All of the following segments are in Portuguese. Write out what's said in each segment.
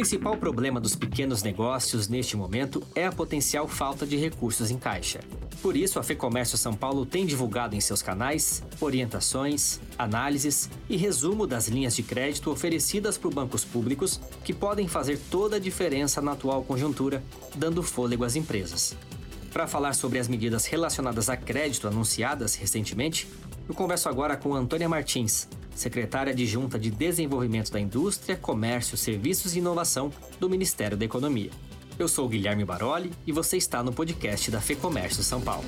principal problema dos pequenos negócios neste momento é a potencial falta de recursos em caixa. Por isso, a FEComércio São Paulo tem divulgado em seus canais orientações, análises e resumo das linhas de crédito oferecidas por bancos públicos que podem fazer toda a diferença na atual conjuntura, dando fôlego às empresas. Para falar sobre as medidas relacionadas a crédito anunciadas recentemente, eu converso agora com Antônia Martins, secretária adjunta de Desenvolvimento da Indústria, Comércio, Serviços e Inovação do Ministério da Economia. Eu sou Guilherme Baroli e você está no podcast da FEComércio São Paulo.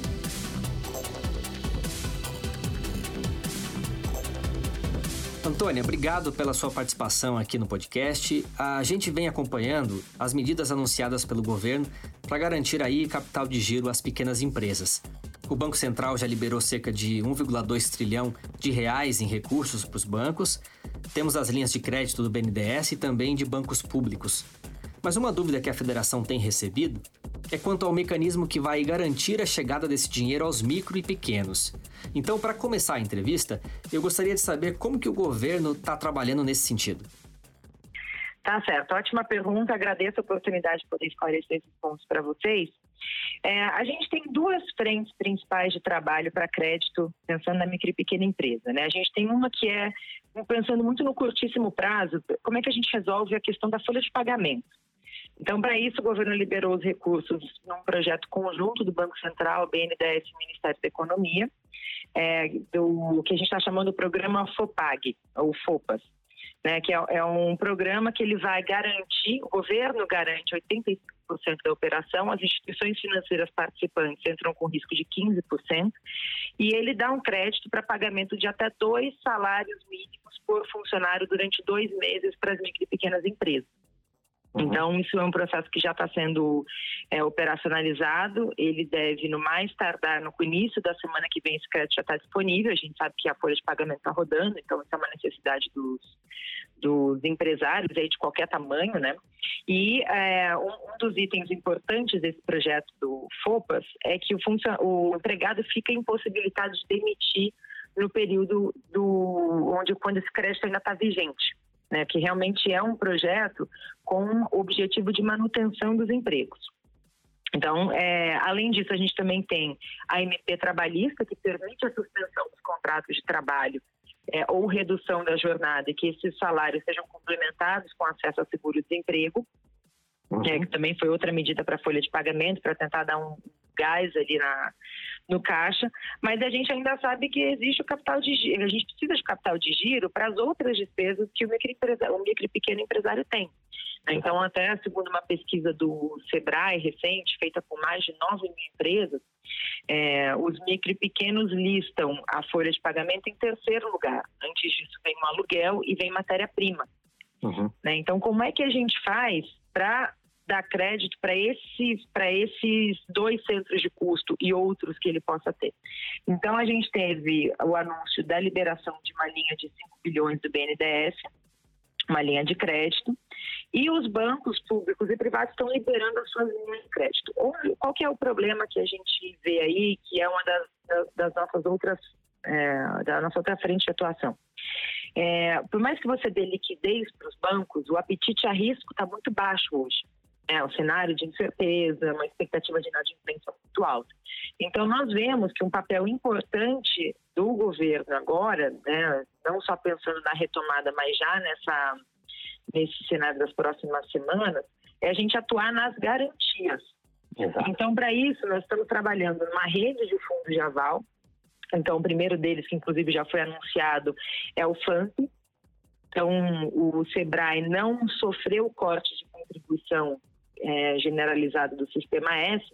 Antônia, obrigado pela sua participação aqui no podcast. A gente vem acompanhando as medidas anunciadas pelo governo para garantir aí capital de giro às pequenas empresas. O Banco Central já liberou cerca de 1,2 trilhão de reais em recursos para os bancos. Temos as linhas de crédito do BNDES e também de bancos públicos. Mas uma dúvida que a federação tem recebido é quanto ao mecanismo que vai garantir a chegada desse dinheiro aos micro e pequenos. Então, para começar a entrevista, eu gostaria de saber como que o governo está trabalhando nesse sentido. Tá certo, ótima pergunta. Agradeço a oportunidade de poder esclarecer esses pontos para vocês. É, a gente tem duas frentes principais de trabalho para crédito, pensando na micro e pequena empresa. Né? A gente tem uma que é, pensando muito no curtíssimo prazo, como é que a gente resolve a questão da folha de pagamento. Então, para isso, o governo liberou os recursos num projeto conjunto do Banco Central, BNDES e Ministério da Economia, é, do que a gente está chamando o programa FOPAG, ou FOPAS né, que é, é, um programa que ele vai garantir, o governo garante 85% da operação, as instituições financeiras participantes entram com risco de 15%, e ele dá um crédito para pagamento de até dois salários mínimos por funcionário durante dois meses para as micro e pequenas empresas. Uhum. Então, isso é um processo que já está sendo é, operacionalizado. Ele deve, no mais tardar, no início da semana que vem, esse crédito já está disponível. A gente sabe que a folha de pagamento está rodando, então isso é uma necessidade dos, dos empresários aí de qualquer tamanho, né? E é, um, um, dos itens importantes desse projeto do FOPAS é que o, o empregado fica impossibilitado de demitir no período do onde quando esse crédito ainda está vigente né, que realmente é um projeto com o objetivo de manutenção dos empregos. Então, é, além disso, a gente também tem a MP trabalhista, que permite a suspensão dos contratos de trabalho é, ou redução da jornada e que esses salários sejam complementados com acesso ao seguro-desemprego, uhum. é, que também foi outra medida para a folha de pagamento, para tentar dar um gás ali na, no caixa, mas a gente ainda sabe que existe o capital de giro, a gente precisa de capital de giro para as outras despesas que o micro, o micro pequeno empresário tem. Então, até segundo uma pesquisa do Sebrae recente, feita com mais de 9 mil empresas, é, os micro e pequenos listam a folha de pagamento em terceiro lugar. Antes disso vem o aluguel e vem matéria-prima. Uhum. Né? Então, como é que a gente faz para dar crédito para esses, esses dois centros de custo e outros que ele possa ter. Então, a gente teve o anúncio da liberação de uma linha de 5 bilhões do BNDES, uma linha de crédito, e os bancos públicos e privados estão liberando as suas linhas de crédito. Qual que é o problema que a gente vê aí, que é uma das, das, nossas outras, é, da nossa outra frente de atuação? É, por mais que você dê liquidez para os bancos, o apetite a risco está muito baixo hoje é, um cenário de incerteza, uma expectativa de inadimplência muito alta. Então, nós vemos que um papel importante do governo agora, né, não só pensando na retomada, mas já nessa, nesse cenário das próximas semanas, é a gente atuar nas garantias. Exato. Então, para isso, nós estamos trabalhando numa rede de fundos de aval. Então, o primeiro deles, que inclusive já foi anunciado, é o FAMP. Então, o SEBRAE não sofreu corte de contribuição é, generalizado do Sistema S,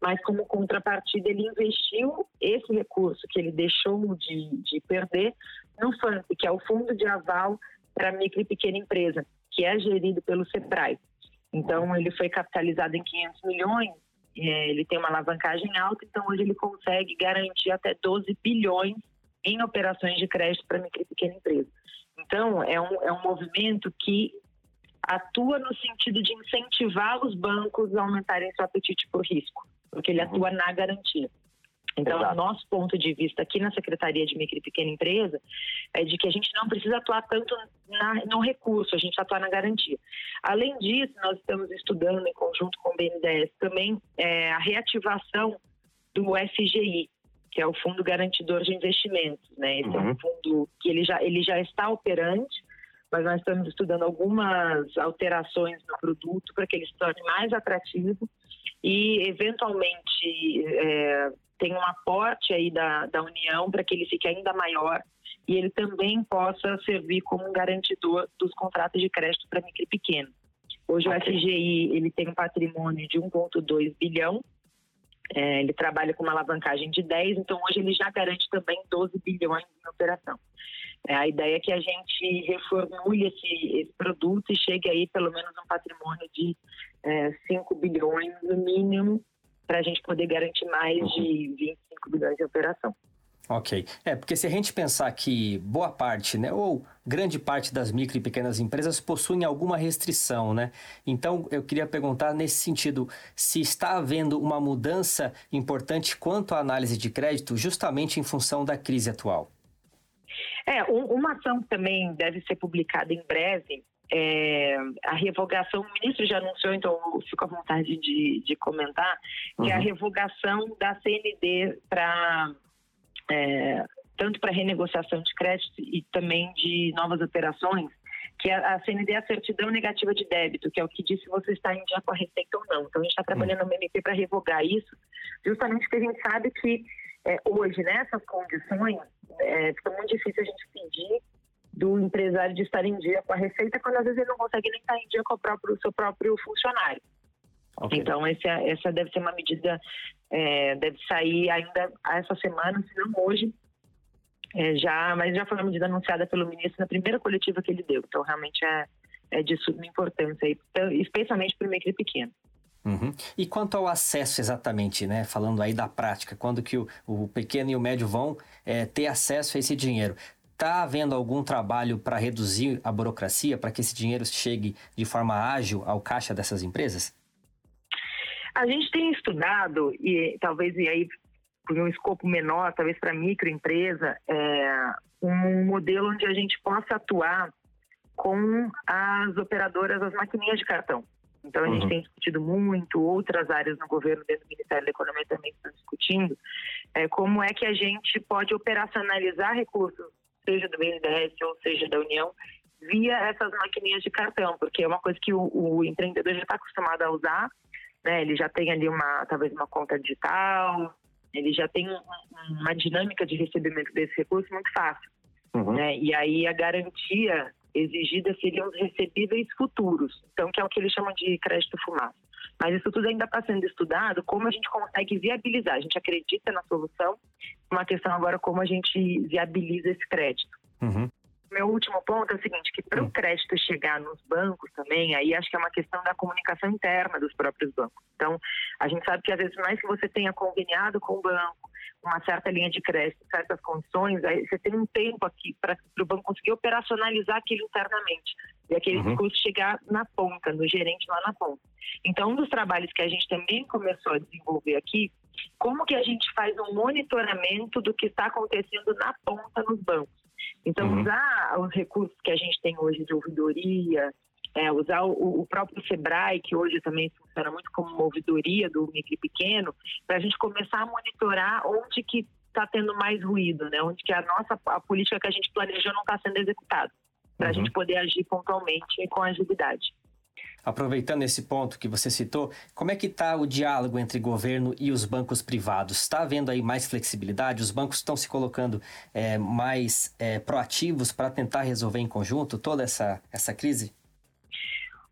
mas como contrapartida ele investiu esse recurso que ele deixou de, de perder no FAMP, que é o Fundo de Aval para Micro e Pequena Empresa, que é gerido pelo SEBRAE. Então, ele foi capitalizado em 500 milhões, é, ele tem uma alavancagem alta, então hoje ele consegue garantir até 12 bilhões em operações de crédito para micro e pequena empresa. Então, é um, é um movimento que atua no sentido de incentivar os bancos a aumentarem seu apetite por risco, porque ele uhum. atua na garantia. Então, Exato. o nosso ponto de vista aqui na Secretaria de Micro e Pequena Empresa é de que a gente não precisa atuar tanto na, no recurso, a gente atua na garantia. Além disso, nós estamos estudando em conjunto com o BNDES também é, a reativação do FGI, que é o Fundo Garantidor de Investimentos. Né? Esse uhum. é um uhum. fundo que ele já, ele já está operante, mas nós estamos estudando algumas alterações no produto para que ele se torne mais atrativo e, eventualmente, é, tem um aporte aí da, da União para que ele fique ainda maior e ele também possa servir como um garantidor dos contratos de crédito para micro e pequeno. Hoje okay. o FGI ele tem um patrimônio de 1,2 bilhão, é, ele trabalha com uma alavancagem de 10, então hoje ele já garante também 12 bilhões em operação. É, a ideia é que a gente reformule esse, esse produto e chegue aí pelo menos um patrimônio de é, 5 bilhões no mínimo para a gente poder garantir mais uhum. de 25 bilhões de operação. Ok. É, porque se a gente pensar que boa parte, né, ou grande parte das micro e pequenas empresas possuem alguma restrição, né? Então, eu queria perguntar nesse sentido, se está havendo uma mudança importante quanto à análise de crédito, justamente em função da crise atual. É, uma ação que também deve ser publicada em breve é a revogação, o ministro já anunciou, então eu fico à vontade de, de comentar, que uhum. é a revogação da CND para é, tanto para renegociação de crédito e também de novas operações, que a, a CND é a certidão negativa de débito, que é o que diz se você está em dia com a receita ou não. Então a gente está trabalhando no MMP para revogar isso, justamente porque a gente sabe que é, hoje, nessas condições, é, fica muito difícil a gente pedir do empresário de estar em dia com a receita, quando às vezes ele não consegue nem estar em dia com o, próprio, seu próprio funcionário. Okay. Então, esse, é, essa deve ser uma medida, é, deve sair ainda essa semana, se não hoje, é, já, mas já foi uma medida anunciada pelo ministro na primeira coletiva que ele deu. Então, realmente é, é de suma importância, especialmente para o micro e pequeno. Uhum. E quanto ao acesso exatamente, né? Falando aí da prática, quando que o, o pequeno e o médio vão é, ter acesso a esse dinheiro? Está havendo algum trabalho para reduzir a burocracia, para que esse dinheiro chegue de forma ágil ao caixa dessas empresas? A gente tem estudado, e talvez e aí por um escopo menor, talvez para microempresa, é, um modelo onde a gente possa atuar com as operadoras, as maquininhas de cartão. Então, a gente uhum. tem discutido muito, outras áreas no governo, dentro do Ministério da Economia também estão discutindo, é, como é que a gente pode operacionalizar recursos, seja do BNDES ou seja da União, via essas maquininhas de cartão, porque é uma coisa que o, o empreendedor já está acostumado a usar, né? ele já tem ali uma, talvez uma conta digital, ele já tem uma dinâmica de recebimento desse recurso muito fácil. Uhum. Né? E aí a garantia exigida seriam os recebíveis futuros, então que é o que eles chamam de crédito fumaça. Mas isso tudo ainda está sendo estudado, como a gente consegue viabilizar. A gente acredita na solução, uma questão agora como a gente viabiliza esse crédito. Uhum. Meu último ponto é o seguinte, que para o hum. crédito chegar nos bancos também, aí acho que é uma questão da comunicação interna dos próprios bancos. Então, a gente sabe que às vezes mais que você tenha conveniado com o banco, uma certa linha de crédito, certas condições, aí você tem um tempo aqui para o banco conseguir operacionalizar aquilo internamente e aquele uhum. chegar na ponta, no gerente lá na ponta. Então, um dos trabalhos que a gente também começou a desenvolver aqui, como que a gente faz um monitoramento do que está acontecendo na ponta nos bancos. Então, uhum. usar os recursos que a gente tem hoje de ouvidoria, é, usar o, o, próprio Sebrae, que hoje também funciona muito como uma ouvidoria do micro pequeno, para a gente começar a monitorar onde que está tendo mais ruído, né? onde que a nossa a política que a gente planejou não está sendo executada, para a uhum. gente poder agir pontualmente e com agilidade. Aproveitando esse ponto que você citou, como é que está o diálogo entre governo e os bancos privados? Está havendo aí mais flexibilidade? Os bancos estão se colocando é, mais é, proativos para tentar resolver em conjunto toda essa, essa crise?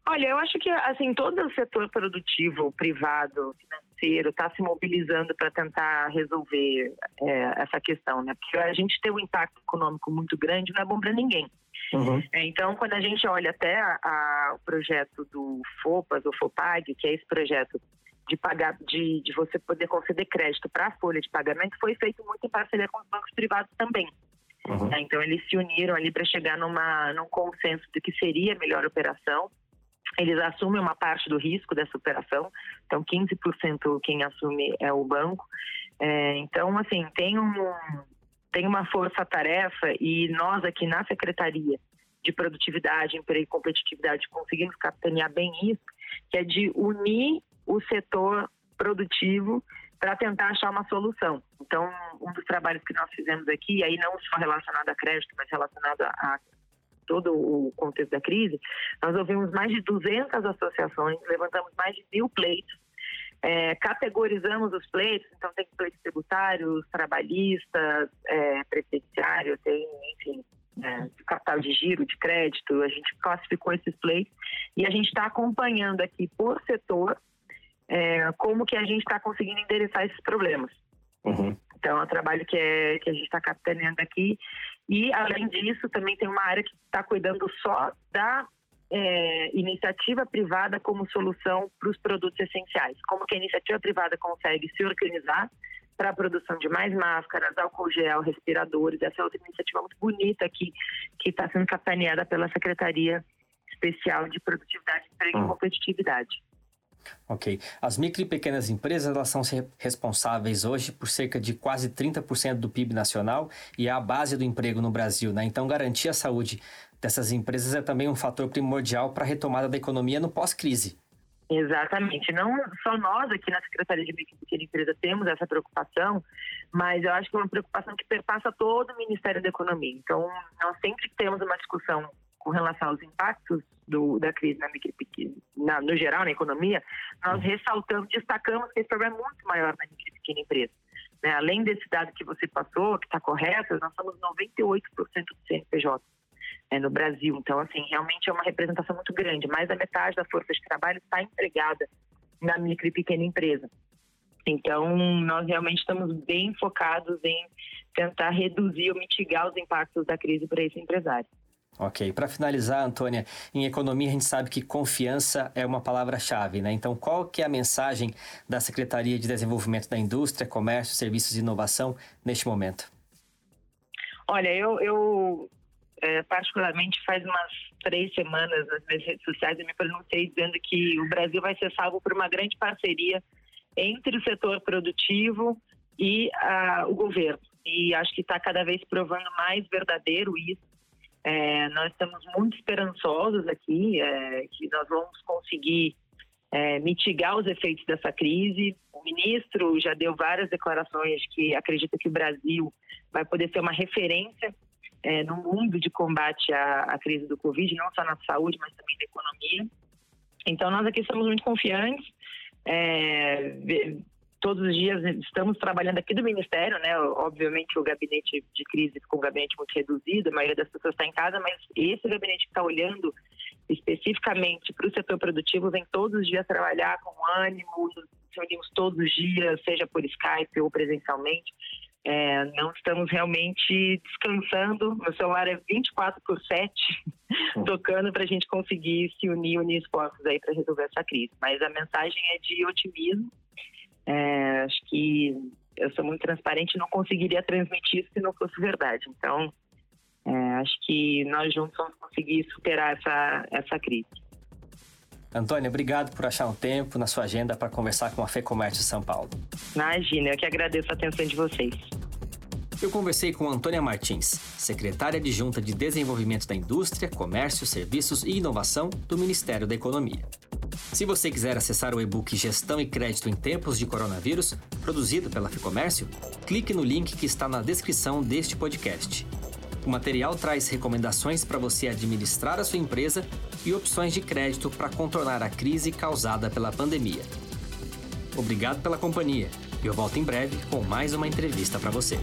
Olha, eu acho que assim todo o setor produtivo, privado, financeiro, está se mobilizando para tentar resolver é, essa questão, né? Porque a gente tem um impacto econômico muito grande, não é bom para ninguém. Uhum. É, então, quando a gente olha até a, a, o projeto do FOPAS, o FOPAG, que é esse projeto de pagar, de, de você poder conceder crédito para a folha de pagamento, foi feito muito em parceria com os bancos privados também. Uhum. É, então, eles se uniram ali para chegar numa, num consenso de que seria a melhor operação. Eles assumem uma parte do risco dessa operação, então 15% quem assume é o banco. É, então, assim, tem, um, tem uma força-tarefa e nós aqui na Secretaria de Produtividade, Emprego e Competitividade conseguimos capitanear bem isso, que é de unir o setor produtivo para tentar achar uma solução. Então, um dos trabalhos que nós fizemos aqui, aí não só relacionado a crédito, mas relacionado a todo o contexto da crise, nós ouvimos mais de 200 associações, levantamos mais de mil pleitos, é, categorizamos os pleitos, então tem pleitos tributários, trabalhistas, é, previdenciário, tem, enfim, é, capital de giro, de crédito, a gente classificou esses pleitos e a gente está acompanhando aqui por setor é, como que a gente está conseguindo endereçar esses problemas. Uhum. Então, é um trabalho que, é, que a gente está capitaneando aqui. E, além disso, também tem uma área que está cuidando só da é, iniciativa privada como solução para os produtos essenciais. Como que a iniciativa privada consegue se organizar para a produção de mais máscaras, álcool gel, respiradores. Essa é outra iniciativa muito bonita aqui, que está sendo capitaneada pela Secretaria Especial de Produtividade, Emprego e hum. Competitividade. Ok. As micro e pequenas empresas elas são responsáveis hoje por cerca de quase 30% do PIB nacional e é a base do emprego no Brasil. Né? Então, garantir a saúde dessas empresas é também um fator primordial para a retomada da economia no pós-crise. Exatamente. Não só nós aqui na Secretaria de Micro e Pequena Empresa temos essa preocupação, mas eu acho que é uma preocupação que perpassa todo o Ministério da Economia. Então, nós sempre temos uma discussão com relação aos impactos do, da crise na micro na, no geral na economia, nós ressaltamos, destacamos que esse problema é muito maior na micro e pequena empresa. Né? Além desse dado que você passou, que está correto, nós somos 98% do CNPJ né, no Brasil. Então, assim, realmente é uma representação muito grande. Mais da metade da força de trabalho está empregada na micro e pequena empresa. Então, nós realmente estamos bem focados em tentar reduzir ou mitigar os impactos da crise para esse empresário. Ok. Para finalizar, Antônia, em economia a gente sabe que confiança é uma palavra-chave, né? Então, qual que é a mensagem da Secretaria de Desenvolvimento da Indústria, Comércio, Serviços e Inovação neste momento? Olha, eu, eu é, particularmente faz umas três semanas nas minhas redes sociais eu me pronunciei dizendo que o Brasil vai ser salvo por uma grande parceria entre o setor produtivo e a, o governo. E acho que está cada vez provando mais verdadeiro isso é, nós estamos muito esperançosos aqui é, que nós vamos conseguir é, mitigar os efeitos dessa crise. O ministro já deu várias declarações que acredita que o Brasil vai poder ser uma referência é, no mundo de combate à, à, crise do Covid, não só na saúde, mas também na economia. Então, nós aqui somos muito confiantes. É, todos os dias estamos trabalhando aqui do Ministério, né? Obviamente o gabinete de crise ficou um gabinete muito reduzido, a maioria das pessoas está em casa, mas esse gabinete que está olhando especificamente para o setor produtivo vem todos os dias trabalhar com ânimo, nos reunimos todos os dias, seja por Skype ou presencialmente. É, não estamos realmente descansando. Meu celular é 24 por 7 tocando para a gente conseguir se unir, unir esforços aí para resolver essa crise. Mas a mensagem é de otimismo é, acho que eu sou muito transparente e não conseguiria transmitir isso se não fosse verdade. Então, é, acho que nós juntos vamos conseguir superar essa, essa crise. Antônia, obrigado por achar um tempo na sua agenda para conversar com a FEComércio São Paulo. Imagina, eu que agradeço a atenção de vocês. Eu conversei com Antônia Martins, secretária adjunta de Desenvolvimento da Indústria, Comércio, Serviços e Inovação do Ministério da Economia. Se você quiser acessar o e-book Gestão e Crédito em Tempos de Coronavírus, produzido pela Ficomércio, clique no link que está na descrição deste podcast. O material traz recomendações para você administrar a sua empresa e opções de crédito para contornar a crise causada pela pandemia. Obrigado pela companhia e eu volto em breve com mais uma entrevista para você.